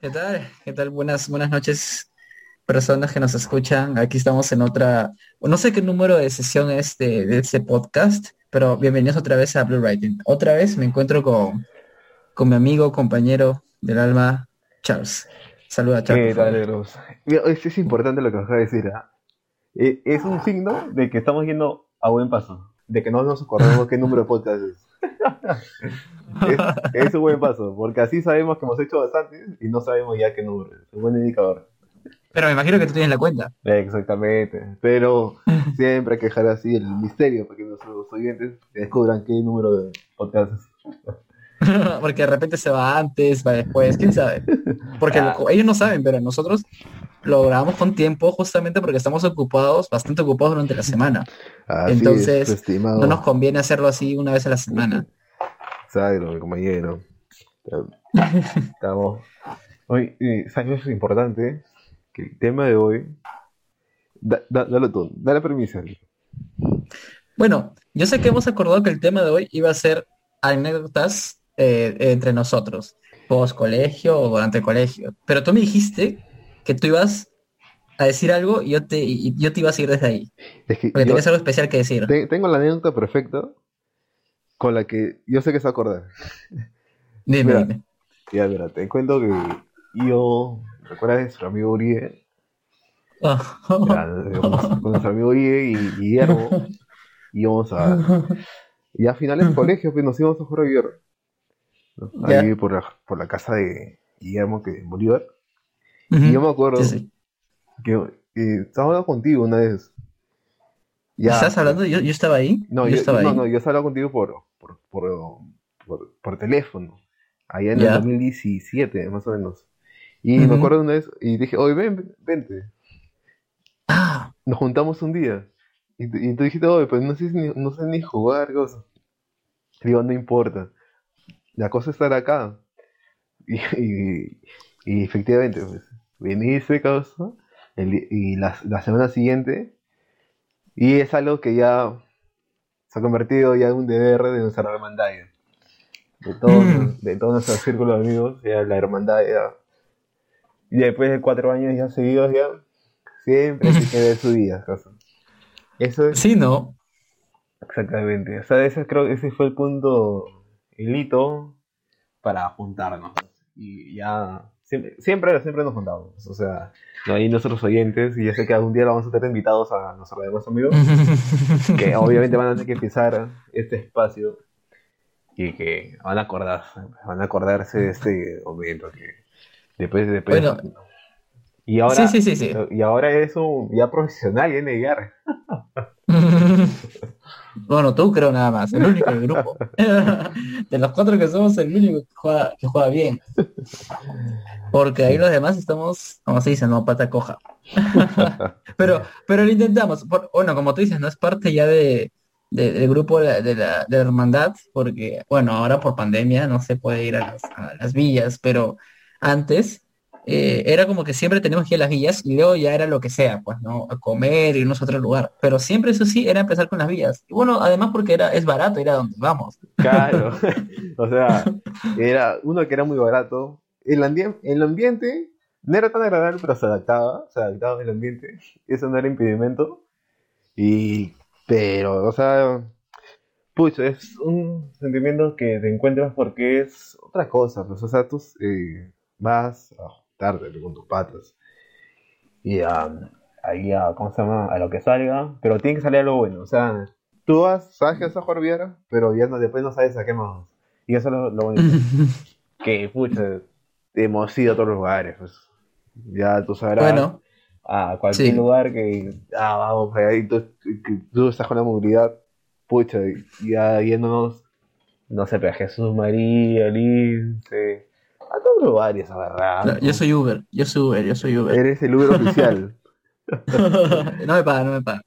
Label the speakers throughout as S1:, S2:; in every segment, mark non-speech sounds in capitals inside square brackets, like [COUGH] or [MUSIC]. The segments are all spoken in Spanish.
S1: ¿Qué tal? ¿Qué tal? Buenas, buenas noches, personas que nos escuchan. Aquí estamos en otra, no sé qué número de sesión es de, de este podcast, pero bienvenidos otra vez a Blue Writing. Otra vez me encuentro con, con mi amigo, compañero del alma, Charles. Saluda, Charles.
S2: ¿Qué tal? Mira, Es, importante lo que acaba de decir. ¿ah? Eh, Es un signo de que estamos yendo a buen paso, de que no nos acordamos qué número de podcast es. es. [LAUGHS] es un buen paso, porque así sabemos que hemos hecho bastantes y no sabemos ya qué número es. Un buen indicador.
S1: Pero me imagino que tú tienes la cuenta.
S2: Exactamente. Pero [LAUGHS] siempre hay que dejar así el misterio para que nuestros oyentes descubran qué número de podcast es. [LAUGHS]
S1: Porque de repente se va antes, va después, quién sabe. Porque
S2: Ah.
S1: lo- ellos no saben, pero nosotros lo grabamos con tiempo justamente porque estamos ocupados, bastante ocupados durante la semana.
S2: Así
S1: Entonces,
S2: es.
S1: No nos conviene hacerlo así una vez a la semana.
S2: Exacto, mi compañero. Estamos. Hoy, ¿sabes? Es importante que el tema de hoy. Da, da- dale tú, dale permiso.
S1: Bueno, yo sé que hemos acordado que el tema de hoy iba a ser anécdotas eh, entre nosotros, post colegio o durante el colegio. Pero tú me dijiste que tú ibas a decir algo y yo te, y yo te iba a seguir desde ahí.
S2: Es que
S1: Porque
S2: yo
S1: tenías algo especial que decir.
S2: te- tengo la anécdota perfecta con la que yo sé que se va a acordar.
S1: Dime,
S2: Mira.
S1: dime.
S2: Ya, mira, te cuento que yo. ¿Recuerdas de nuestro amigo Uribe?
S1: Ah. [LAUGHS]
S2: Con nuestro amigo Uribe y Guillermo. Íbamos a. [LAUGHS] Y a finales del colegio, pues nos íbamos a jugar a Guillermo. ¿No? Ahí por la, por la casa de Guillermo, que Bolívar.
S1: Ujú.
S2: Y yo me acuerdo
S1: Sí,
S2: que eh, estaba hablando contigo una vez. Ya,
S1: ¿Estás hablando? Yo, yo estaba ahí.
S2: No,
S1: yo,
S2: yo,
S1: estaba
S2: no,
S1: ahí.
S2: no, yo estaba hablando contigo por, por, por, por, por teléfono. Allá en
S1: Ya.
S2: el 2017, más o menos. Y
S1: Ujú.
S2: me acuerdo una vez, y dije, oye, ven, ven, vente.
S1: Ah,
S2: Nos juntamos un día. Y, y tú dijiste, oye, pues no sé, ni, no sé ni jugar, cosa. Digo, no importa. La cosa es estar acá. [LAUGHS] Y, y, y efectivamente, pues, viniste, causa. el y la, la semana siguiente. Y es algo que ya se ha convertido ya en un deber de nuestra hermandad. De todo,
S1: Mm.
S2: de todo nuestro círculo de amigos, ya la hermandad ya. Y después de cuatro años ya seguidos ya, siempre hay que ver su vida, causa. Eso es
S1: sí, ¿no?
S2: exactamente. O sea, ese creo que ese fue el punto, el hito para juntarnos. Y ya siempre, siempre, siempre nos juntamos. O sea, no hay nuestros oyentes, y ya sé que algún día vamos a tener invitados a nuestros demás amigos, que [LAUGHS] obviamente van a tener que pisar este espacio y que van a acordarse, van a acordarse de este momento que después, después
S1: Bueno.
S2: Y ahora
S1: Sí, sí, sí, sí.
S2: y ahora es un ya profesional NGR. [LAUGHS]
S1: Bueno, tú creo nada más, el único del grupo. [LAUGHS] De los cuatro que somos, el único que juega, que juega bien. Porque ahí los demás estamos, como se dice, no, pata coja. [LAUGHS] Pero, pero lo intentamos. Por- bueno, como tú dices, no es parte ya de, de- del grupo de la, de la- de la hermandad, porque, bueno, ahora por pandemia no se puede ir a las, a las villas, pero antes eh, era como que siempre teníamos que ir a las villas y luego ya era lo que sea, pues, ¿no? A comer, irnos a otro lugar. Pero siempre eso sí era empezar con las villas. Y bueno, además porque era, es barato ir a donde vamos.
S2: Claro, [LAUGHS] [LAUGHS] o sea, era uno que era muy barato. El, el ambiente no era tan agradable, pero se adaptaba, se adaptaba el ambiente. Eso no era impedimento. Y, pero, o sea, pucha, es un sentimiento que te encuentras porque es otra cosa. Pues, o sea, tú eh, vas a juntarte con tus patas y a, ahí a, ¿cómo se llama? A lo que salga, pero tiene que salir algo bueno. O sea, tú vas, sabes que vas a jugar Viera, pero ya no, después no sabes a qué más. Y eso es lo, lo bonito. [LAUGHS] que, pucha, hemos ido a todos los lugares. Pues. Ya tú sabrás
S1: Bueno,
S2: a cualquier
S1: sí.
S2: lugar que, ah, vamos, allá, y tú, que tú estás con la movilidad, pucha, y ya yéndonos, no sé, pero a Jesús María, Lince, a todos los lugares, a verdad.
S1: yo soy Uber, yo soy Uber, yo soy Uber.
S2: Eres el Uber oficial. [LAUGHS]
S1: no me paga, no me paga.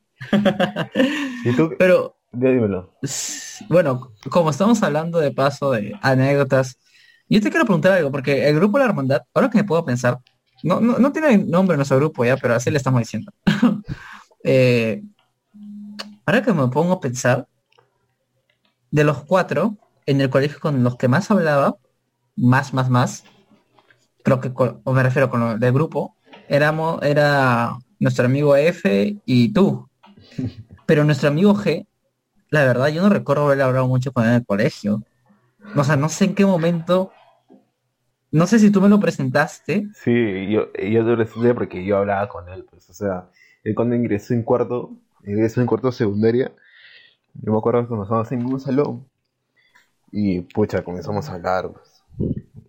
S2: ¿Y tú?
S1: Pero
S2: Ya dímelo.
S1: bueno, como estamos hablando de paso de anécdotas, yo te quiero preguntar algo, porque el grupo La Hermandad, ahora que me puedo pensar, no, no, no tiene nombre nuestro grupo ya, pero así le estamos diciendo. [LAUGHS] Eh, ahora que me pongo a pensar, de los cuatro, en el colegio con los que más hablaba, más, más, más, creo que, o me refiero con lo del grupo, éramos, era nuestro amigo F y tú. [LAUGHS] Pero nuestro amigo G, la verdad, yo no recuerdo haber hablado mucho con él en el colegio. O sea, no sé en qué momento. No sé si tú me lo presentaste.
S2: Sí, yo, yo te lo presenté porque yo hablaba con él, pues, o sea, él cuando ingresó en cuarto, ingresó en cuarto secundaria, yo me acuerdo que comenzamos en un salón y pucha, comenzamos a hablar, pues.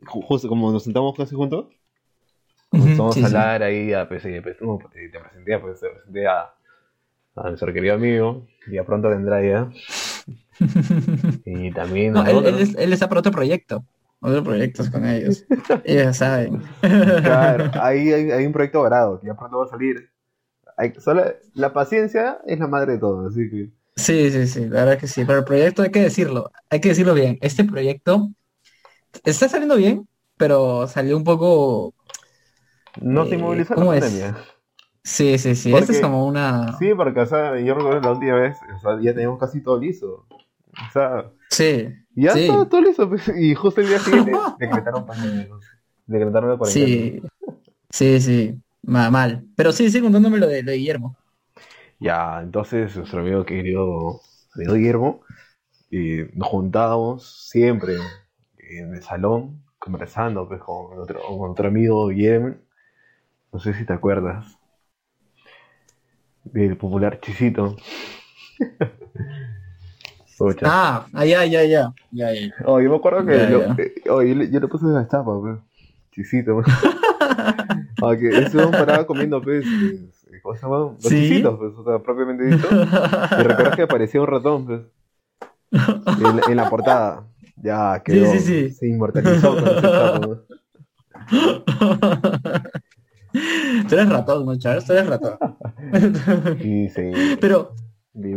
S2: Justo como nos sentamos casi juntos, comenzamos a hablar ahí, a, pues, y, pues, te presenté, pues, te presenté a, a nuestro querido amigo, y ya pronto vendrá ya. [LAUGHS] y también...
S1: No, él, él, él, está por otro proyecto. Otros proyectos con ellos. [LAUGHS] ellos saben.
S2: claro, [LAUGHS] ahí hay, hay, un proyecto grado que ya pronto va a salir. Hay, solo, la paciencia es la madre de todo, así que...
S1: Sí, sí, sí, la verdad que sí. Pero el proyecto hay que decirlo, hay que decirlo bien. Este proyecto está saliendo bien, pero salió un poco...
S2: No se eh, inmoviliza la pandemia.
S1: Sí, sí, sí. Esta es como una.
S2: Sí, porque, o sea, yo recuerdo la última vez, o sea, ya teníamos casi todo liso. O sea.
S1: Sí.
S2: Ya estaba todo liso. Pues, y justo el día [LAUGHS] siguiente decretaron pandemia. Decretaron la
S1: cuarentena. Sí. Sí, sí. Mal. Pero sí, sí, contándome lo de, lo de Guillermo.
S2: Ya, entonces, nuestro amigo querido, amigo Guillermo, y nos juntábamos siempre en el salón, conversando pues, con, otro, con otro amigo Guillermo. No sé si te acuerdas del popular Chisito. [LAUGHS]
S1: ah, ya, ya, ya, ya,
S2: Oh, yo me acuerdo que yo, eh, oh, yo, le puse esa estapa, pues. Chisito. [LAUGHS] Aunque ah, estuvimos parados comiendo pues, ¿cómo se llama? Los chisitos, pues, o sea, propiamente dicho. Y recuerdas que aparecía un ratón, pues. En, en la portada. Ya, quedó,
S1: sí, sí, sí.
S2: se inmortalizó con ese [LAUGHS]
S1: Tú eres ratón, ¿no, Charles? Tú eres ratón.
S2: Sí, sí.
S1: Pero,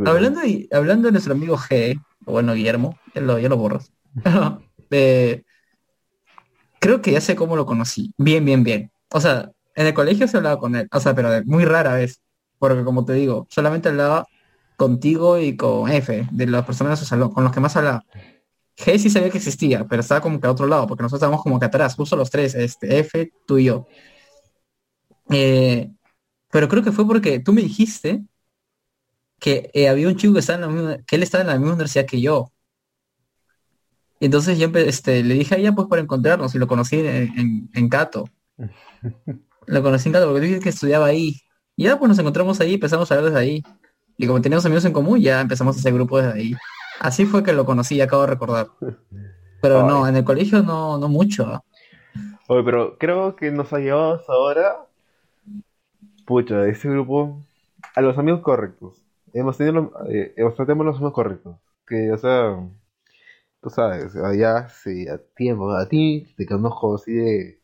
S1: hablando de, hablando de nuestro amigo G, bueno, Guillermo, ya lo, ya lo borras. [LAUGHS] eh, creo que ya sé cómo lo conocí. Bien, bien, bien. O sea, en el colegio se hablaba con él. O sea, pero muy rara vez. Porque como te digo, solamente hablaba contigo y con F, de las personas de su salón, con los que más hablaba. G sí sabía que existía, pero estaba como que a otro lado, porque nosotros estábamos como que atrás, justo los tres, este, F, tú y yo. Eh, pero creo que fue porque tú me dijiste que eh, había un chico que estaba en la que él estaba en la misma universidad que yo. Entonces yo este, le dije a ella pues para encontrarnos y lo conocí en, en, Cato. [LAUGHS] lo conocí en Cato porque dije que estudiaba ahí. Y ya pues nos encontramos ahí, empezamos a hablar desde ahí. Y como teníamos amigos en común, ya empezamos a hacer grupo desde ahí. Así fue que lo conocí, acabo de recordar. Pero no, en el colegio no, no mucho.
S2: Oye, pero creo que nos ha llevado ahora pucha, ese grupo, a los amigos correctos. Hemos tenido eh, los, tratemos los amigos correctos. Que, o sea, tú sabes, ya sí, a tiempo, a ti te conozco así de.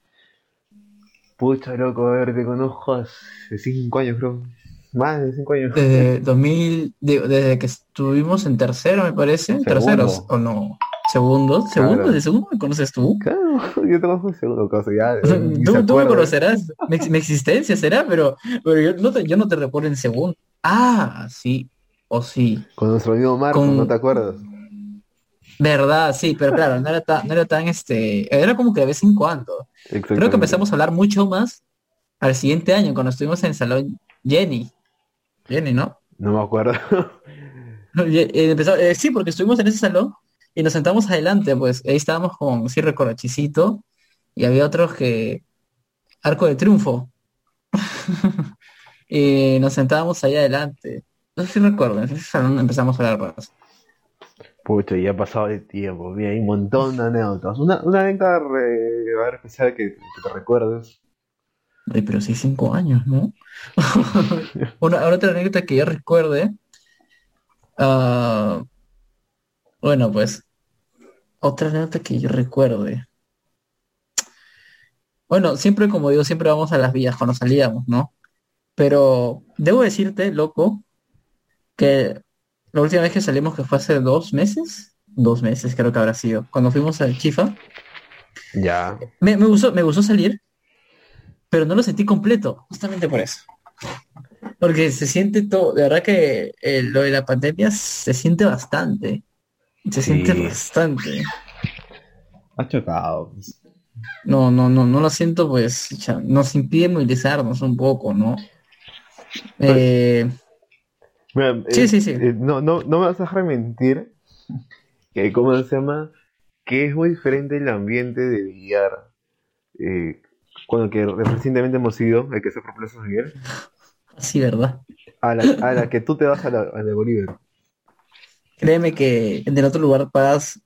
S2: Pucha, loco, a ver, te conozco hace 5 años, creo. Más de 5 años.
S1: Desde 2000, desde que estuvimos en tercero, me parece. Terceros, o no. Segundo, segundo, de segundo me conoces tú.
S2: Claro, [LAUGHS] yo te conozco segundo, cosa ya. [LAUGHS]
S1: tú, tú me conocerás, mi, existencia será, pero, pero yo, no te, yo no te recuerdo en segundo. Ah, sí, o sí.
S2: Con nuestro amigo Marco, ¿no te acuerdas?
S1: Verdad, sí, pero claro, no era tan, no era tan este, era como que de vez en cuando. Creo que empezamos a hablar mucho más al siguiente año, cuando estuvimos en el salón Jenny. Jenny, ¿no?
S2: No me acuerdo. [LAUGHS]
S1: Eh, eh, sí, porque estuvimos en ese salón y nos sentamos adelante, pues ahí estábamos con, recuerdo, Chisito, y había otros que, Arco de Triunfo. [LAUGHS] y nos sentábamos ahí adelante. No sé si recuerdo, en ese salón empezamos a hablar más.
S2: Pucha, ya ha pasado el tiempo, hay un montón de anécdotas. Una, una anécdota re, especial que, que, te recuerdes.
S1: Ay, pero sí, cinco años, ¿no? [LAUGHS] una, otra anécdota que yo recuerde. Uh, bueno, pues, otra anécdota que yo recuerde. Bueno, siempre, como digo, siempre vamos a las vías cuando salíamos, ¿no? Pero debo decirte, loco, que la última vez que salimos, que fue hace dos meses, dos meses creo que habrá sido, cuando fuimos al Chifa.
S2: Ya.
S1: Me, gustó, me gustó salir, pero no lo sentí completo, justamente por eso. Porque se siente todo, de verdad que eh, lo de la pandemia se siente bastante. Se siente bastante.
S2: Ha chocado.
S1: no, no, no, no lo siento, pues ya, nos impide movilizarnos un poco, ¿no? Eh,
S2: Mira,
S1: Sí,
S2: eh,
S1: sí, sí.
S2: eh, no, no, no me vas a dejar mentir que, ¿cómo se llama? Que es muy diferente el ambiente de billar. Eh, cuando que recientemente hemos ido, el que se fue a Plaza Miguel,
S1: sí, ¿verdad?
S2: a la, a la que tú te vas a la, a la Bolívar.
S1: Créeme que en el otro lugar pagas,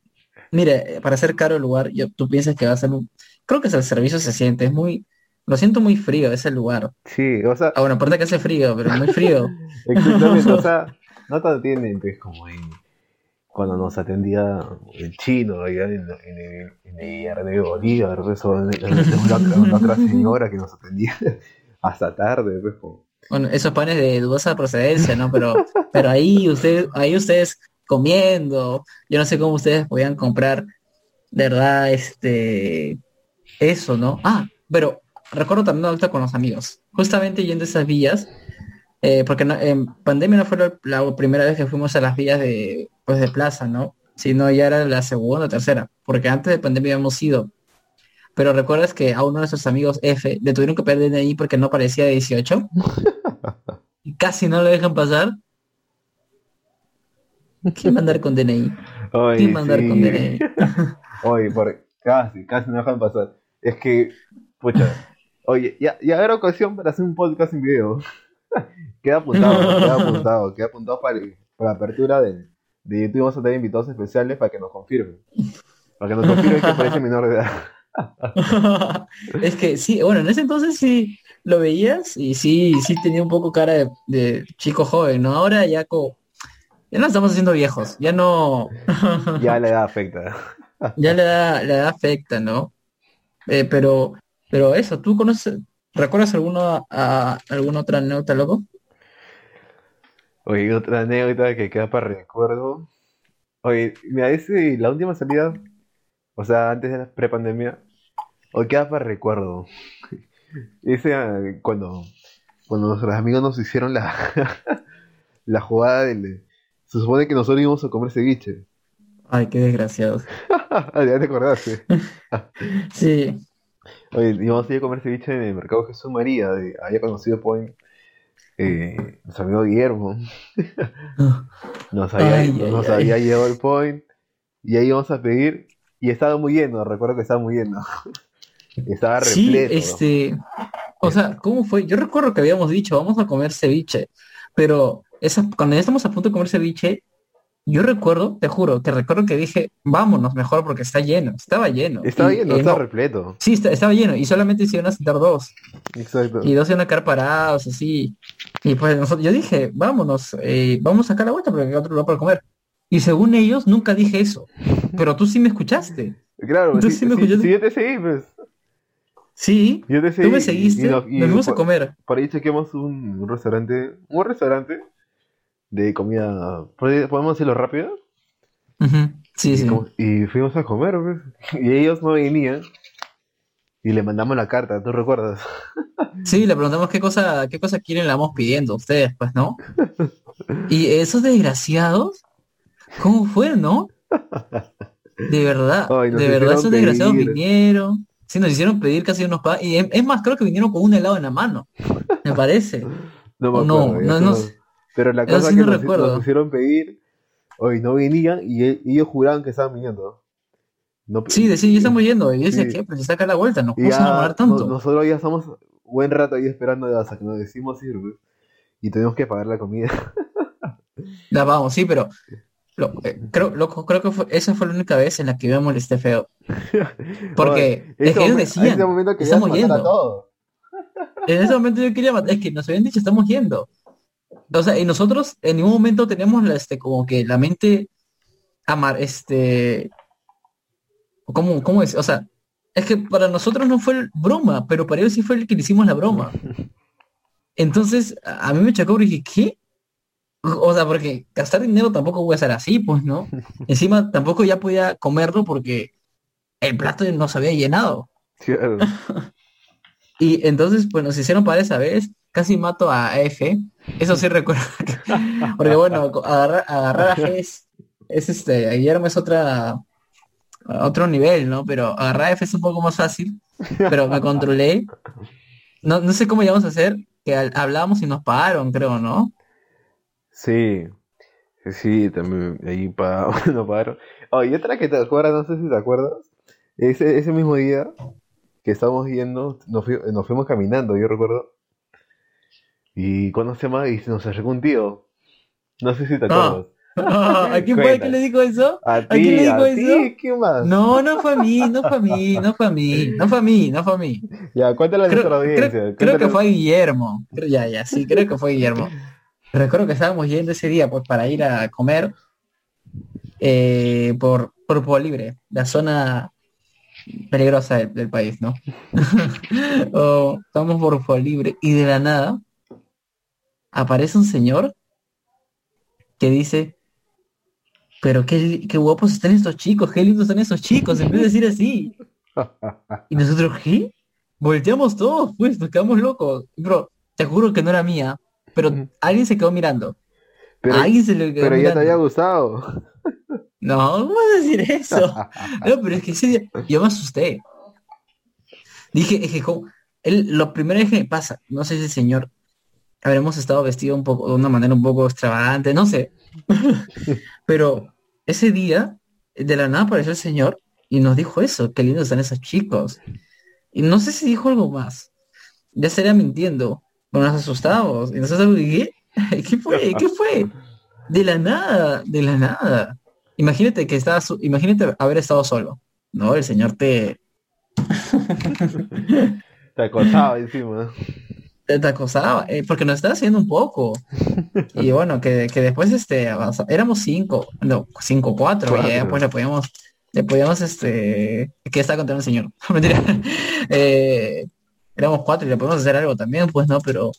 S1: mire, para ser caro el lugar, yo, tú piensas que va a ser un, creo que es el servicio se siente, es muy, lo siento muy frío ese lugar.
S2: Sí, o sea,
S1: Ah, bueno, aparte que hace frío, pero muy frío. [LAUGHS]
S2: exactamente, o sea, no te atienden, pues, como en- cuando nos atendía el chino allá en, en el, en el billar de Bolívar, o en, en- en la, otra- [LAUGHS] señora que nos atendía [LAUGHS] hasta tarde, pues, como-
S1: Bueno, esos panes de dudosa procedencia, ¿no? Pero, pero ahí ustedes, ahí ustedes comiendo, yo no sé cómo ustedes podían comprar, de verdad, este, eso, ¿no? Ah, pero recuerdo también ahorita con los amigos, justamente yendo a esas villas, eh, porque no- en pandemia no fue la, primera vez que fuimos a las villas de, pues, de plaza, ¿no? Sino ya era la segunda o tercera, porque antes de pandemia habíamos ido. Pero recuerdas que a uno de nuestros amigos F le tuvieron que perder DNI porque no parecía de 18 [LAUGHS] y casi no lo dejan pasar. ¿Quién va a andar con DNI?
S2: Ay,
S1: ¿Quién va a andar
S2: sí.
S1: con DNI? [LAUGHS]
S2: Oye, por, casi, casi no dejan pasar. Es que, pucha, oye, ya, ya era ocasión para hacer un podcast en video. [LAUGHS] queda apuntado, queda [LAUGHS] apuntado, queda apuntado para, para la apertura de, de YouTube. Vamos a tener invitados especiales para que nos confirmen. Para que nos confirmen que parece menor de edad. [LAUGHS]
S1: es que sí, bueno, en ese entonces sí lo veías y sí, sí tenía un poco cara de, de chico joven, ¿no? Ahora ya co- ya no estamos haciendo viejos, ya no,
S2: Ya la edad afecta.
S1: ya la edad, la edad afecta, ¿no? Eh, pero, pero eso, ¿tú conoces, recuerdas alguna, a, alguna otra anécdota, loco?
S2: Oye, otra anécdota que queda para recuerdo. Oye, mira, ese, la última salida, o sea, antes de la prepandemia, hoy queda para recuerdo. [LAUGHS] Ese, ah, cuando, cuando nuestros amigos nos hicieron la, [LAUGHS] la jugada del... Se supone que nosotros íbamos a comer ceviche.
S1: Ay, qué desgraciados. [LAUGHS]
S2: ya te acordaste.
S1: Sí,
S2: Oye, íbamos a ir a comer ceviche en el mercado Jesús María, de, había conocido Point, eh, nuestro amigo Guillermo. [LAUGHS] Nos había,
S1: Ay, ay,
S2: nos
S1: ay.
S2: había llevado el point y ahí íbamos a pedir y estaba muy lleno, recuerdo que estaba muy lleno. [LAUGHS] Estaba
S1: Sí,
S2: repleto.
S1: este, o sea, ¿cómo fue? Yo recuerdo que habíamos dicho, vamos a comer ceviche, pero esa, cuando ya estamos a punto de comer ceviche, yo recuerdo, te juro, que recuerdo que dije, vámonos mejor porque está lleno, estaba lleno.
S2: Estaba
S1: Y,
S2: lleno,
S1: eh,
S2: estaba
S1: no,
S2: repleto.
S1: sí, está- estaba lleno y solamente se iban a sentar dos
S2: Exacto.
S1: y dos iban a quedar parados así. Y pues nosotros, yo dije, vámonos, eh, vamos a sacar la vuelta porque hay otro lugar para comer. Y según ellos, nunca dije eso, pero tú sí me escuchaste.
S2: Claro,
S1: tú
S2: sí,
S1: sí me escuchaste.
S2: sí, yo te seguí, pues.
S1: Sí,
S2: Yo te seguí.
S1: tú me seguiste,
S2: y nos- y
S1: nos fuimos a comer.
S2: Por ahí chequeamos un, un restaurante, un restaurante de comida, ¿pod- ¿podemos decirlo rápido?
S1: Sí,
S2: Y,
S1: sí.
S2: como- y fuimos a comer, pues. Y ellos no venían. Y le mandamos la carta, ¿tú recuerdas? [LAUGHS]
S1: Sí, le preguntamos qué cosa, qué cosa quieren, la vamos pidiendo a ustedes, pues, ¿no? [LAUGHS] Y esos desgraciados, ¿cómo fue, no? De verdad, [LAUGHS]
S2: Ay,
S1: de verdad esos desgraciados vinieron, sí, nos hicieron pedir casi unos pa y es, más, creo que vinieron con un helado en la mano, me parece.
S2: No me
S1: no,
S2: acuerdo,
S1: no.
S2: Pero la cosa
S1: sí
S2: que
S1: no
S2: nos, nos hicieron pedir, hoy no venían y, e- y ellos juraban que estaban viniendo. No,
S1: Sí, de sí, ya estamos yendo, y decía,
S2: Sí.
S1: ¿qué? Pues se saca la vuelta, nos
S2: Y
S1: vamos a enamorar
S2: no-
S1: tanto.
S2: nosotros ya estamos buen rato ahí esperando hasta que nos decimos ir, pues. Y tenemos que pagar la comida. [LAUGHS]
S1: La vamos, sí, pero lo- eh, creo, creo que fue, esa fue la única vez en la que yo me molesté feo. [LAUGHS] Porque es
S2: ese
S1: que ellos decían,
S2: ese querías
S1: estamos yendo. En ese momento yo quería matar, es que nos habían dicho estamos yendo. O sea, y nosotros en ningún momento tenemos la, este, como que la mente amar, este, ¿cómo, cómo es? O sea, es que para nosotros no fue el broma, pero para ellos sí fue el que le hicimos la broma. [LAUGHS] Entonces, a mí me chocó porque dije, ¿qué? O sea, porque gastar dinero tampoco voy a hacer así, pues, ¿no? [LAUGHS] Encima tampoco ya podía comerlo porque el plato no se había llenado.
S2: Claro. [LAUGHS]
S1: Y entonces, pues nos hicieron para esa vez. Casi mato a F. Eso sí recuerdo. [LAUGHS] Porque bueno, agarrar, agarrar a F es, es este, a Guillermo es otra, a otro nivel, ¿no? Pero agarrar F es un poco más fácil, pero me controlé. No, no sé cómo íbamos a hacer, que hablábamos y nos pararon, creo, ¿no?
S2: Sí, sí, también ahí pa, [LAUGHS] no pagaron. Oh, y otra que te acuerdas, no sé si te acuerdas, ese, ese mismo día que estábamos yendo, nos, fui- nos fuimos caminando, yo recuerdo, y cuando se llama, y nos acercó un tío, no sé si te
S1: Ah.
S2: acuerdas.
S1: ¿A quién fue que le dijo eso?
S2: A
S1: quién le dijo
S2: a
S1: eso?
S2: ti, ¿qué más?
S1: No, no fue a mí, no fue a mí, no fue a mí, no fue a mí, no fue a mí.
S2: Ya, cuéntale a
S1: Creo,
S2: nuestra audiencia.
S1: creo- creo que fue a Guillermo. Ya, ya, sí, creo que fue Guillermo. Recuerdo que estábamos yendo ese día pues para ir a comer eh, por, por Libre, la zona peligrosa del, del país, ¿no? [LAUGHS] O estamos por Pueblo Libre y de la nada aparece un señor que dice, pero qué, qué guapos están estos chicos, qué lindos están esos chicos, en vez de decir así. [LAUGHS] Y nosotros, ¿qué? Volteamos todos, pues, nos quedamos locos. Bro, te juro que no era mía, pero alguien se quedó mirando.
S2: Pero,
S1: alguien se le quedó
S2: pero ya te había gustado.
S1: No, ¿cómo vas a decir eso? No, pero es que yo me asusté. Dije, es que como- él, lo primero que me pasa, no sé si el señor habremos estado vestido un poco, de una manera un poco extravagante, no sé. [LAUGHS] pero ese día, de la nada apareció el señor y nos dijo eso, qué lindos están esos chicos. Y no sé si dijo algo más. Ya estaría mintiendo. Pero nos asustamos. Y nosotros, ¿qué? [LAUGHS] ¿Qué fue? ¿Qué fue? De la nada, de la nada. Imagínate que estabas, imagínate haber estado solo. No, el señor te,
S2: Te acosaba encima. [LAUGHS]
S1: te, te acosaba, eh, porque nos estaba haciendo un poco. [LAUGHS] Y bueno, que, que después este éramos cinco, no, cinco, cuatro, y ya
S2: Cuatro.
S1: después le podíamos, le podíamos este, que está contando el señor. [LAUGHS] Mentira. Eh, éramos cuatro y le podemos hacer algo también, pues no, pero,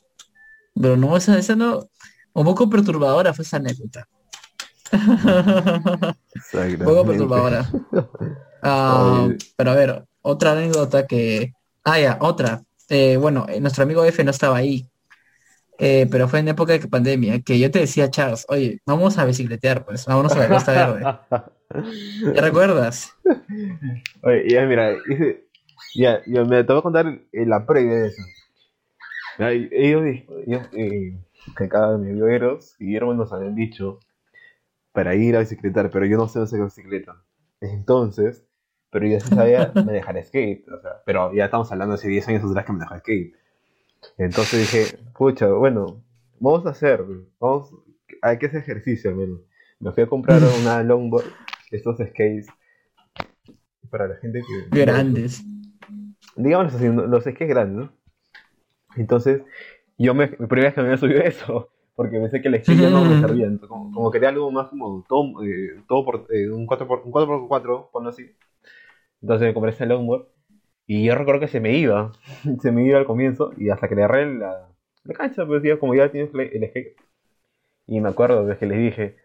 S1: pero no, esa, esa no, un poco perturbadora fue esa anécdota. Un poco perturbadora. [LAUGHS] Ah, pero a ver, otra anécdota que... Ah, ya, otra. Eh, bueno, eh, nuestro amigo F no estaba ahí, eh, pero fue en época de pandemia, que yo te decía, Charles, oye, vamos a bicicletear, pues, vámonos a la Costa Verde. [LAUGHS] ¿Te recuerdas?
S2: Oye, ya mira, ya, yo me te voy a contar la previa de eso. Ellos, ellos eh, que acá mi amigo Eros y nos habían dicho para ir a bicicletar, pero yo no sé hacer bicicleta. Entonces, pero yo sí sabía [LAUGHS] manejar skate, o sea, pero ya estamos hablando hace 10 años atrás que manejaba skate. Entonces dije, pucha, bueno, vamos a hacer, vamos, hay que hacer ejercicio menos. Me fui a comprar [LAUGHS] una longboard, estos skates, para la gente que...
S1: Grandes.
S2: digamos así, los skates grandes, ¿no? Entonces, yo me, mi primera vez que me había subido eso, porque pensé que el skate ya no me servía, entonces, como, como quería algo más como todo, eh, todo por, eh, un 4 por, un 4x4, ponlo así. Entonces me compré ese longboard y yo recuerdo que se me iba, [LAUGHS] se me iba al comienzo y hasta que le agarré la, la cancha, pues ya como ya tienes el skate. Y me acuerdo de que les dije,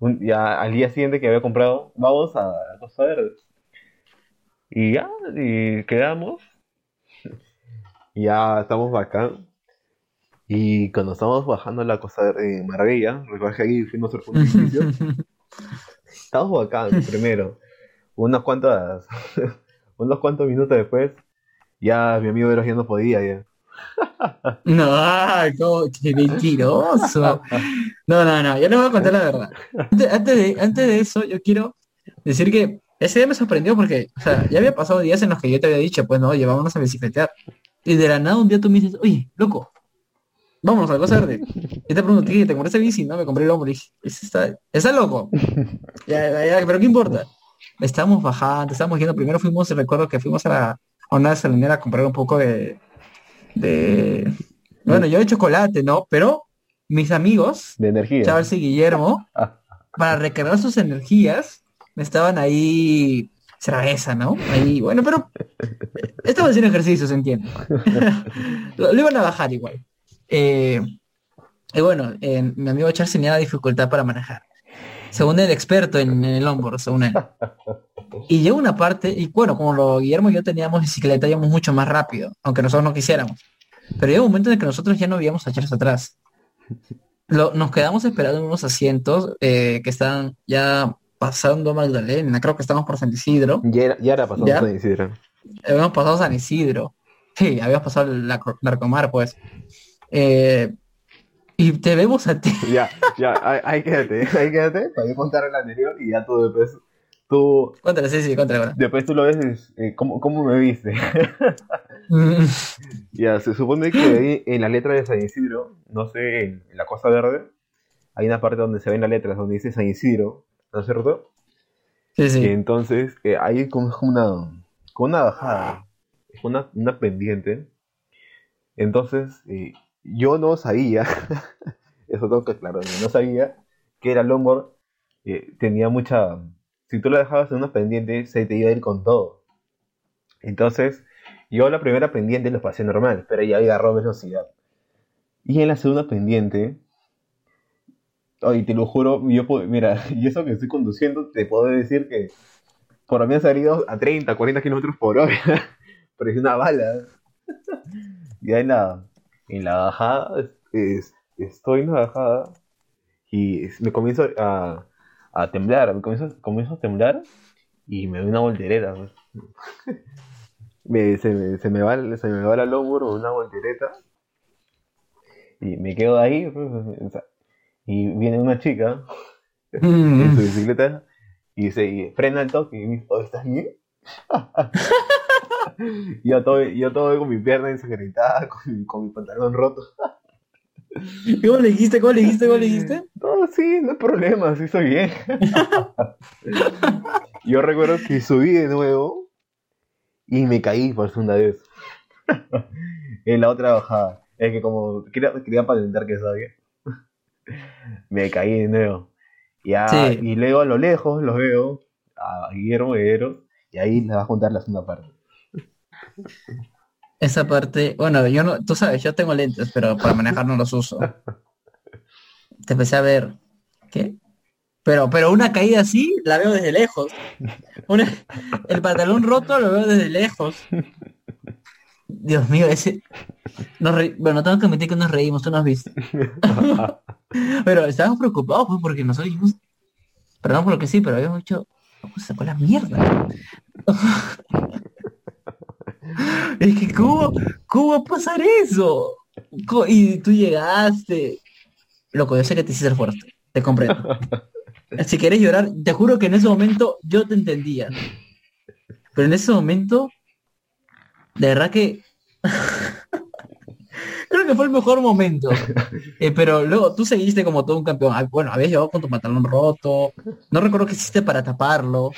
S2: un- ya al día siguiente que había comprado, vamos a la Costa Verde. Y ya, y quedamos. [LAUGHS] Ya estamos bacán. Y cuando estamos bajando la costa de Marbella, recuerda que ahí fuimos al [LAUGHS] punto de inicio, estamos bacán primero. Unas cuantas, [LAUGHS] unos cuantos minutos después, ya mi amigo Eros ya no podía ya.
S1: No, no, qué mentiroso. No, no, no, yo les voy a contar la verdad. Antes, antes de, antes de eso, yo quiero decir que ese día me sorprendió porque, o sea, ya había pasado días en los que yo te había dicho, pues no, llevámonos a bicicletear. Y de la nada un día tú me dices, oye, loco, vámonos a la cosa verde. Yo te pregunto, ¿qué? ¿Te compraste bici? No, me compré el hombro. Y dije, está, está loco. Ya, ya, ya, pero ¿qué importa? Estábamos bajando, estábamos yendo, primero fuimos, recuerdo que fuimos a, la, a una gasolinera a comprar un poco de, de, bueno, yo de chocolate, ¿no? Pero mis amigos,
S2: De energía.
S1: Charles y Guillermo, para recargar sus energías, estaban ahí cerveza, ¿no? Ahí, bueno, pero estaban haciendo ejercicio, se entiende. [LAUGHS] lo, lo iban a bajar igual. Eh, y bueno, eh, mi amigo Charles tenía dificultad para manejar. Según el experto en, en el longboard, según él. Y llegó una parte, y bueno, como lo, Guillermo y yo teníamos bicicleta, íbamos mucho más rápido, aunque nosotros no quisiéramos. Pero llegó un momento en el que nosotros ya no veíamos a Charles atrás. Lo- nos quedamos esperando en unos asientos eh, que estaban ya pasando Magdalena, creo que estamos por San Isidro.
S2: Ya era, ya era pasado
S1: ¿Ya?
S2: San Isidro.
S1: Habíamos pasado San Isidro. Sí, habíamos pasado el Narco- Narcomar, pues. Eh, y te vemos a ti.
S2: Ya, ya, ahí, ahí quédate, ahí [LAUGHS] quédate, para yo contar el anterior y ya tú después, tú,
S1: Cuéntale, sí, sí, cuéntale.
S2: después tú lo ves, eh, ¿cómo, ¿cómo me viste?
S1: Mm, [LAUGHS]
S2: Ya, se supone que ahí en la letra de San Isidro, no sé, en la Cosa Verde, hay una parte donde se ven las letras, donde dice San Isidro, ¿no es cierto?
S1: Sí,
S2: Y
S1: sí.
S2: entonces, eh, hay como, es como una, como una bajada, es una, una pendiente. Entonces, eh, yo no sabía, [LAUGHS] eso tengo que aclarar, no sabía que el Lombard eh, tenía mucha, si tú lo dejabas en una pendiente, se te iba a ir con todo. Entonces, yo la primera pendiente lo pasé normal, pero ya agarró velocidad. Y en la segunda pendiente, Oye, te lo juro, yo puedo- mira, [LAUGHS] y eso que estoy conduciendo, te puedo decir que por mí ha salido a 30, 40 kilómetros por hora. [LAUGHS] Parecía una bala. Ya en la, en la bajada, es- es- estoy en la bajada y me comienzo a, a temblar, me comienzo, comienzo a temblar y me doy una voltereta. [LAUGHS] Me- se, me, se me va, se me va la hombro una voltereta y me quedo ahí. pues, y viene una chica en su
S1: Mm,
S2: bicicleta y dice, y frena el toque y me dice, "Oh, ¿estás bien? [LAUGHS] y yo todo, yo todo con mi pierna ensangrentada, [LAUGHS] con mi, con mi pantalón roto. [LAUGHS]
S1: ¿Cómo le dijiste? ¿Cómo le dijiste? ¿Cómo le dijiste?
S2: No, sí, no hay problema, sí estoy bien. [LAUGHS] yo recuerdo que subí de nuevo y me caí por segunda vez. en la otra bajada. Es que como quería, quería patentar que sabía. me caí de nuevo.
S1: Sí.
S2: Y luego a lo lejos los veo a Guillermo Guerrero y ahí les va a contar la segunda parte.
S1: Esa parte, bueno, yo no, tú sabes, yo tengo lentes, pero para manejar no los uso. Te empecé a ver, ¿qué? Pero, pero una caída así la veo desde lejos. El pantalón roto lo veo desde lejos. Dios mío, ese. Nos re- Bueno, tengo que admitir que nos reímos, tú nos viste. [LAUGHS] Pero estábamos preocupados pues, porque nosotros dijimos, perdón por lo que sí, pero habíamos dicho, ¿cómo sacó la mierda? Es que ¿cómo, ¿cómo va a pasar eso? Y tú llegaste. Loco, yo sé que te hiciste fuerte, te comprendo. [LAUGHS] Si quieres llorar, te juro que en ese momento yo te entendía. Pero en ese momento, de verdad que creo que fue el mejor momento. [LAUGHS] Eh, pero luego tú seguiste como todo un campeón. Ah, Bueno, habías llevado con tu pantalón roto. No recuerdo qué hiciste para taparlo.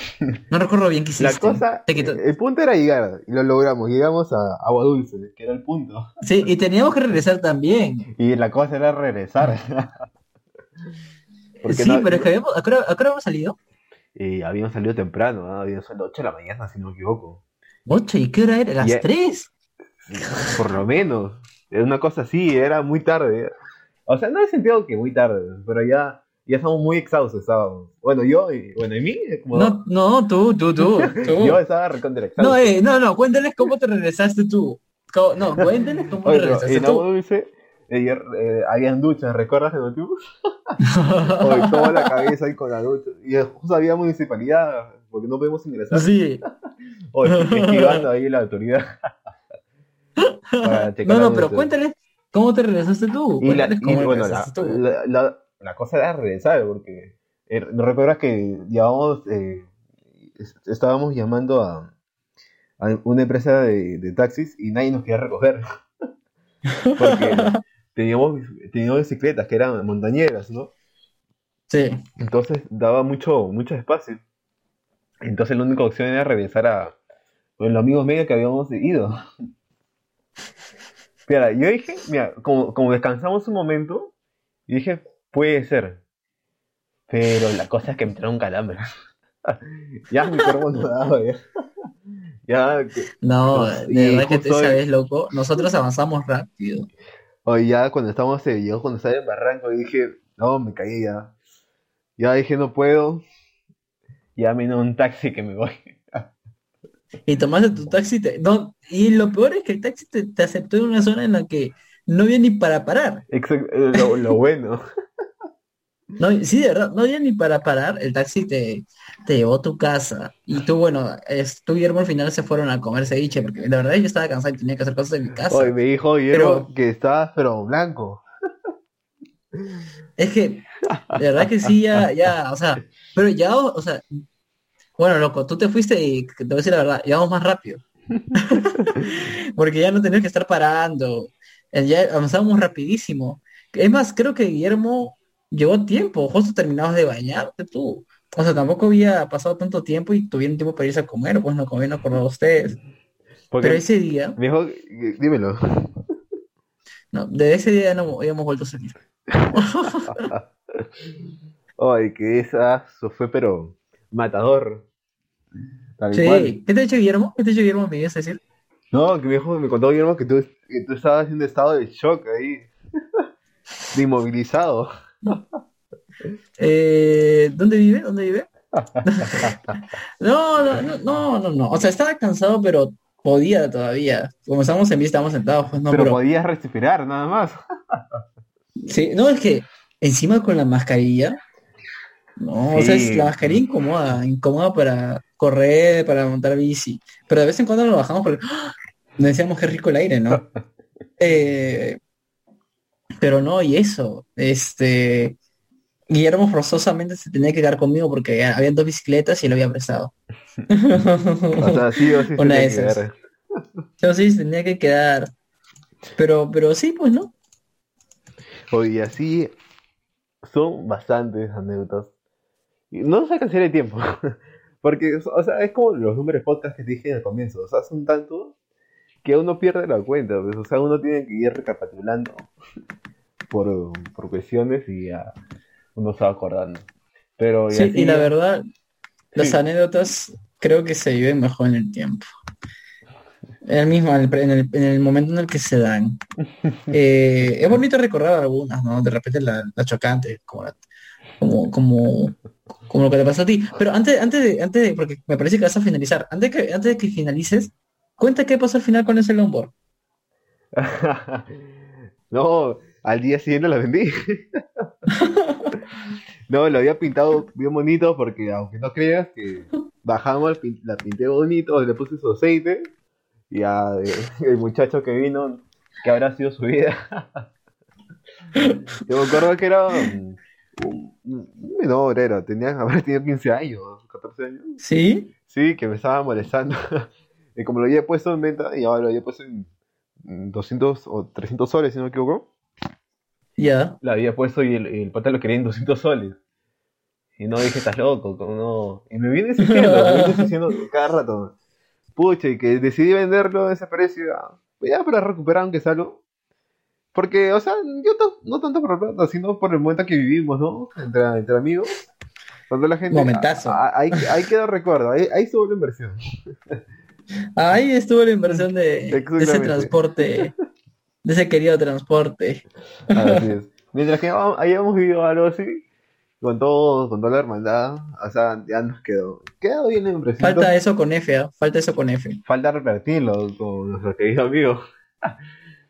S1: No recuerdo bien qué hiciste.
S2: La cosa,
S1: quitó-
S2: el punto era llegar y lo logramos. Llegamos a Agua Dulce, que era el punto.
S1: Sí, y teníamos que regresar también.
S2: Y la cosa era regresar. Porque [LAUGHS]
S1: Sí,
S2: no-
S1: pero es que habíamos, ¿a qué hora, a qué hora habíamos salido?
S2: Y habíamos salido temprano, ¿no? habíamos salido a las 8 de la mañana, si no me equivoco.
S1: Ocho, ¿y qué hora era? Las
S2: Ya-
S1: tres.
S2: Por lo menos. Era una cosa así, era muy tarde. O sea, no he sentido que muy tarde, pero ya, ya estamos muy exhaustos. Estábamos. Bueno, yo, y, bueno, y mí, como
S1: No, no, tú, tú, tú. tú. [LAUGHS]
S2: yo estaba recontra.
S1: No, eh, no, no, cuéntales cómo te regresaste tú. Co- No, cuéntales cómo te
S2: Oye, pero
S1: regresaste
S2: Agua
S1: tú.
S2: Dulce, ayer, eh, habían duchas, ¿recuerdas de tú? [LAUGHS] Hoy toda la cabeza ahí con la ducha. Y justo había municipalidad, porque no podemos ingresar.
S1: Sí.
S2: Hoy [LAUGHS] esquivando ahí la autoridad. [LAUGHS]
S1: No, no, pero cuéntales cómo te regresaste tú.
S2: Y, la, y, bueno, la,
S1: regresaste tú.
S2: la, la- la cosa era regresar, porque eh, ¿no recuerdas que llevábamos, eh, es- estábamos llamando a, a una empresa de, de taxis y nadie nos quería recoger? [LAUGHS] Porque [LAUGHS] teníamos, teníamos bicicletas que eran montañeras, ¿no?
S1: Sí.
S2: Entonces daba mucho, mucho espacio. Entonces la única opción era regresar a los amigos medios que habíamos ido. Mira, yo dije, mira, como, como descansamos un momento, y dije, puede ser. Pero la cosa es que me entraron calambres. [LAUGHS] ya mi cuerpo no daba, ya. [LAUGHS] Ya, que-
S1: No, de verdad que
S2: hoy-
S1: sabes, loco. Nosotros avanzamos rápido.
S2: hoy ya cuando estábamos, yo cuando estaba en Barranco, dije, no, me caí ya. Ya dije, no puedo. Ya me un taxi que me voy.
S1: Y tomaste tu taxi. te- no, y lo peor es que el taxi te, te aceptó en una zona en la que no había ni para parar.
S2: Exacto, lo, lo bueno. [LAUGHS]
S1: No, sí, de verdad, no había ni para parar, el taxi te, te llevó a tu casa. Y tú, bueno, es, tú y Guillermo al final se fueron a comer ceviche, porque de verdad yo estaba cansado y tenía que hacer cosas en mi casa.
S2: Hoy me dijo Guillermo que estabas pero blanco.
S1: Es que, de verdad que sí, ya, ya, o sea, pero ya, o sea, bueno, loco, tú te fuiste y te voy a decir la verdad, íbamos más rápido. [LAUGHS] [LAUGHS] porque ya no tenías que estar parando. Eh, Ya avanzábamos rapidísimo. Es más, creo que Guillermo llegó a tiempo, justo terminabas de bañarte tú. O sea, tampoco había pasado tanto tiempo y tuvieron tiempo para irse a comer, pues no comían acordado ustedes.
S2: Porque
S1: Pero ese día,
S2: dímelo.
S1: no, de ese día no habíamos vuelto a salir. [LAUGHS]
S2: Ay, que esa fue pero matador. Tal cual.
S1: Sí, ¿qué te ha dicho Guillermo? ¿Qué te ha dicho Guillermo? ¿Me ibas a decir?
S2: No, que me dijo, me contó Guillermo que tú, que tú estabas en un estado de shock ahí. [LAUGHS] De inmovilizado.
S1: Eh, ¿dónde vive? ¿Dónde vive? [LAUGHS] No, no, no, no, no, no. O sea, estaba cansado, pero podía todavía. Como estábamos en mí, estábamos sentados, pues no,
S2: pero,
S1: pero
S2: podías respirar nada más.
S1: Sí, no, es que encima con la mascarilla, no, o sea, es
S2: Sí.
S1: la mascarilla incomoda, incomoda para correr, para montar bici, pero de vez en cuando lo bajamos porque ¡ah! nos decíamos que rico el aire, ¿no? [LAUGHS] Eh, pero no, y eso, este, Guillermo forzosamente se tenía que quedar conmigo porque había dos bicicletas y lo había prestado. [LAUGHS]
S2: O sea, sí o sí
S1: Una de esas. Yo sí, se tenía que quedar. Pero, pero sí, pues, ¿no?
S2: Oye, así son bastantes anécdotas. No se alcanzaría el tiempo. [LAUGHS] Porque, o sea, es como los números podcast que te dije al comienzo. O sea, son tantos que uno pierde la cuenta. pues, o sea, uno tiene que ir recapitulando [LAUGHS] por, por cuestiones y ya uno se va acordando. Pero, y
S1: Sí,
S2: así-
S1: y la verdad, las
S2: Sí.
S1: anécdotas creo que se viven mejor en el tiempo. En el mismo, en el, en el- en el momento en el que se dan. [LAUGHS] Eh, es bonito recordar algunas, ¿no? De repente la, la chocante, como, la- como, como, como lo que te pasó a ti. Pero antes, antes de, antes de, porque me parece que vas a finalizar, antes que, antes de que finalices, cuenta qué pasó al final con ese longboard. [LAUGHS]
S2: no, al día siguiente la vendí. [LAUGHS] no, lo había pintado bien bonito porque aunque no creas que bajamos, la pinté bonito, le puse su aceite y a, eh, el muchacho que vino, que habrá sido su vida. [LAUGHS] Yo me acuerdo que era un menor, era, tenía, [LAUGHS] habrá tenido 15 años, 14 años.
S1: ¿Sí?
S2: Sí, que me estaba molestando. [LAUGHS] Y como lo había puesto en venta, y ahora lo había puesto en en 200 o 300 soles, si no me equivoco.
S1: Ya.
S2: La había puesto y el, el pata lo quería en 200 soles. Y no dije, estás loco, como no. Y me viene diciendo, me viene diciendo cada rato. Pucha, y que decidí venderlo a ese precio, ya, ya para recuperar aunque sea algo. Porque, o sea, yo no tanto por la plata, sino por el momento que vivimos, ¿no? Entre, entre amigos. Cuando la gente...
S1: Momentazo.
S2: a- a- Ahí, ahí quedó recuerdo, ahí, ahí estuvo la inversión.
S1: Ahí estuvo la inversión de, de ese transporte, de ese querido transporte.
S2: Así es. Mientras que hayamos- vivido algo así, con todo, con toda la hermandad, o sea, ya nos quedó. Quedó bien la impresión.
S1: Falta eso con F, ¿ah? Falta eso con F.
S2: Falta repetirlo con nuestro querido amigo.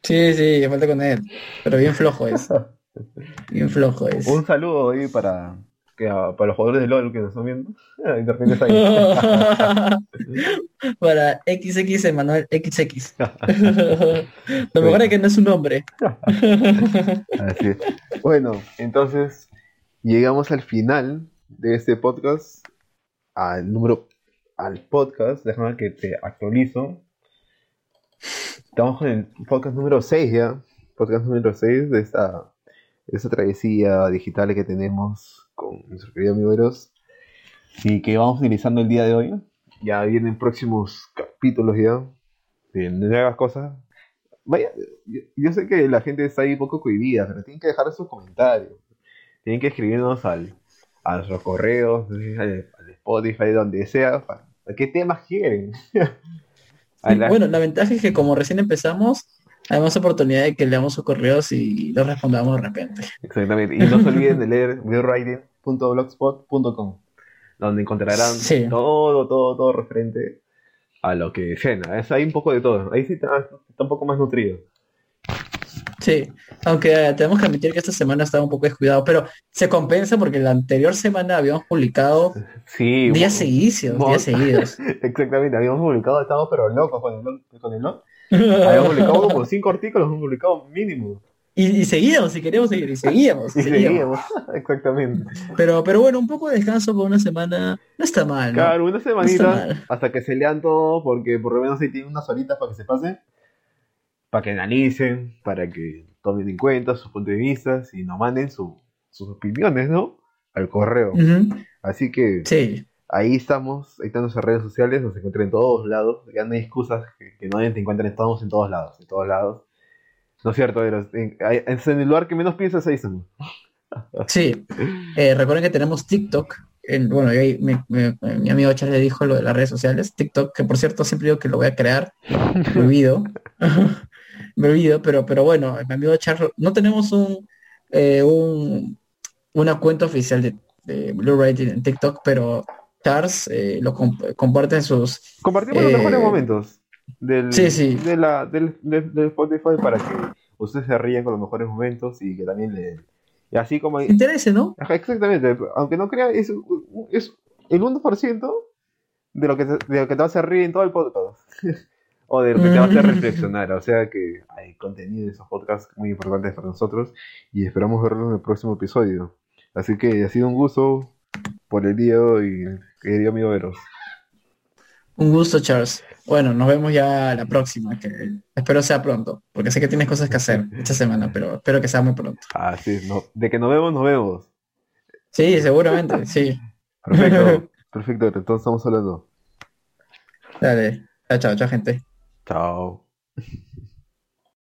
S1: Sí, sí, falta con él. Pero bien flojo es. [LAUGHS] Bien flojo es.
S2: Un saludo ahí para, que, para los jugadores de LOL que nos están viendo. De repente está ahí. [LAUGHS]
S1: Para XX Emanuel XX. [LAUGHS] Lo mejor es que no es un nombre.
S2: Así es. Bueno, entonces llegamos al final de este podcast, al número, al podcast, déjame que te actualizo. Estamos con el podcast número 6 ya, podcast número 6 de esta, de esta travesía digital que tenemos con nuestro querido amigo Eros y que vamos utilizando el día de hoy. Ya vienen próximos capítulos ya de nuevas cosas. Vaya, yo, yo sé que la gente está ahí un poco cohibida, pero tienen que dejar sus comentarios. Tienen que escribirnos al, a nuestros correos, al, al Spotify, donde sea. ¿Qué temas quieren? [LAUGHS] La-
S1: Bueno, la ventaja es que como recién empezamos, hay más oportunidad de que leamos sus correos y los respondamos de repente.
S2: Exactamente. Y no se [LAUGHS] olviden de leer webwriting.blogspot.com, donde encontrarán
S1: Sí.
S2: todo, todo, todo referente a lo que cena. Es ahí un poco de todo. Ahí sí está, está un poco más nutrido.
S1: Sí, aunque eh, tenemos que admitir que esta semana estaba un poco descuidado, pero se compensa porque la anterior semana habíamos publicado
S2: Sí,
S1: días seguidos, días seguidos. [LAUGHS]
S2: Exactamente, habíamos publicado, estábamos pero locos con el blog, con el blog. Habíamos publicado como cinco artículos, hemos publicado mínimo.
S1: Y, y seguíamos, si queríamos seguir, y [LAUGHS] seguíamos,
S2: Y
S1: seguíamos.
S2: seguíamos, [LAUGHS] exactamente.
S1: Pero, pero bueno, un poco de descanso por una semana no está mal, ¿no?
S2: Claro, una semanita hasta que se lean todo, porque por lo menos ahí tienen unas horitas para que se pasen, para que analicen, para que tomen en cuenta sus puntos de vista y nos manden su- sus opiniones, ¿no? Al correo.
S1: Ujú,
S2: Así que
S1: Sí,
S2: ahí estamos, ahí están nuestras redes sociales, nos encuentran en todos lados, ya no hay excusas que, que no te encuentran, estamos en todos lados, en todos lados. ¿No es cierto, Eros? En, en el lugar que menos piensas, ahí estamos. [LAUGHS]
S1: sí. Eh, recuerden que tenemos TikTok. Bueno, yo mi, mi- mi amigo Charles le dijo lo de las redes sociales. TikTok, que por cierto siempre digo que lo voy a crear. [LAUGHS] Olvido. [LAUGHS] Me olvido, pero, pero bueno, mi amigo Charles, no tenemos un, eh, un una cuenta oficial de, de Blu-ray en TikTok, pero Charles eh, lo comp- comparte en sus
S2: Compartimos los
S1: Eh,
S2: mejores momentos del,
S1: sí, sí.
S2: De la, del, del- del Spotify para que ustedes se rían con los mejores momentos y que también le... Y así como...
S1: interese, ¿no?
S2: Exactamente, aunque no crean, es, es el 1% de lo, que te, de lo que te va a reír en todo el podcast. O de lo que te va a hacer reflexionar. O sea que hay contenido en esos podcasts muy importantes para nosotros y esperamos verlo en el próximo episodio. Así que ha sido un gusto por el día de hoy, querido amigo Veros.
S1: Un gusto, Charles. Bueno, nos vemos ya la próxima, que espero sea pronto, porque sé que tienes cosas que hacer esta semana, pero espero que sea muy pronto.
S2: Ah, sí, no, de que nos vemos, nos vemos.
S1: Sí, seguramente, sí.
S2: Perfecto, [LAUGHS] perfecto, entonces estamos hablando.
S1: Dale. Chao, chao, chao, gente.
S2: Chao.